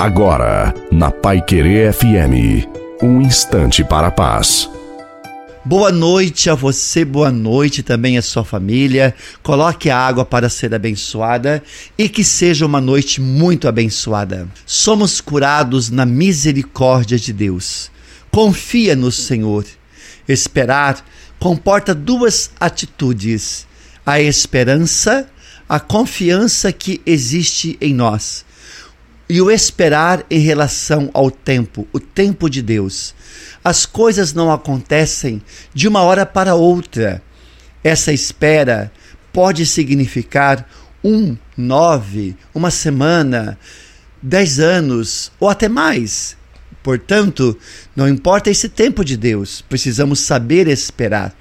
Agora, na Pai Querer FM, um instante para a paz. Boa noite a você, boa noite também à sua família. Coloque a água para ser abençoada e que seja uma noite muito abençoada. Somos curados na misericórdia de Deus. Confia no Senhor. Esperar comporta duas atitudes: a esperança, a confiança que existe em nós e o esperar em relação ao tempo, o tempo de Deus. As coisas não acontecem de uma hora para outra. Essa espera pode significar um, nove, uma semana, dez anos ou até mais. Portanto, não importa esse tempo de Deus, precisamos saber esperar,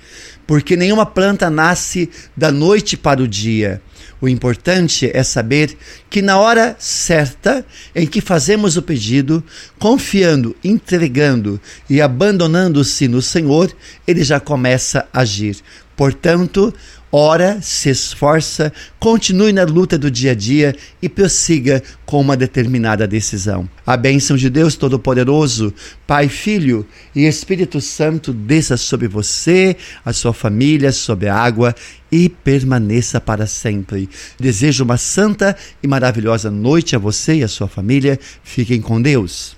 porque nenhuma planta nasce da noite para o dia. O importante é saber que na hora certa em que fazemos o pedido, confiando, entregando e abandonando-se no Senhor, ele já começa a agir. Portanto, ora, se esforça, continue na luta do dia a dia e prossiga com uma determinada decisão. A bênção de Deus Todo-Poderoso, Pai, Filho e Espírito Santo desça sobre você, a sua família, sobre a água e permaneça para sempre. Desejo uma santa e maravilhosa noite a você e a sua família. Fiquem com Deus.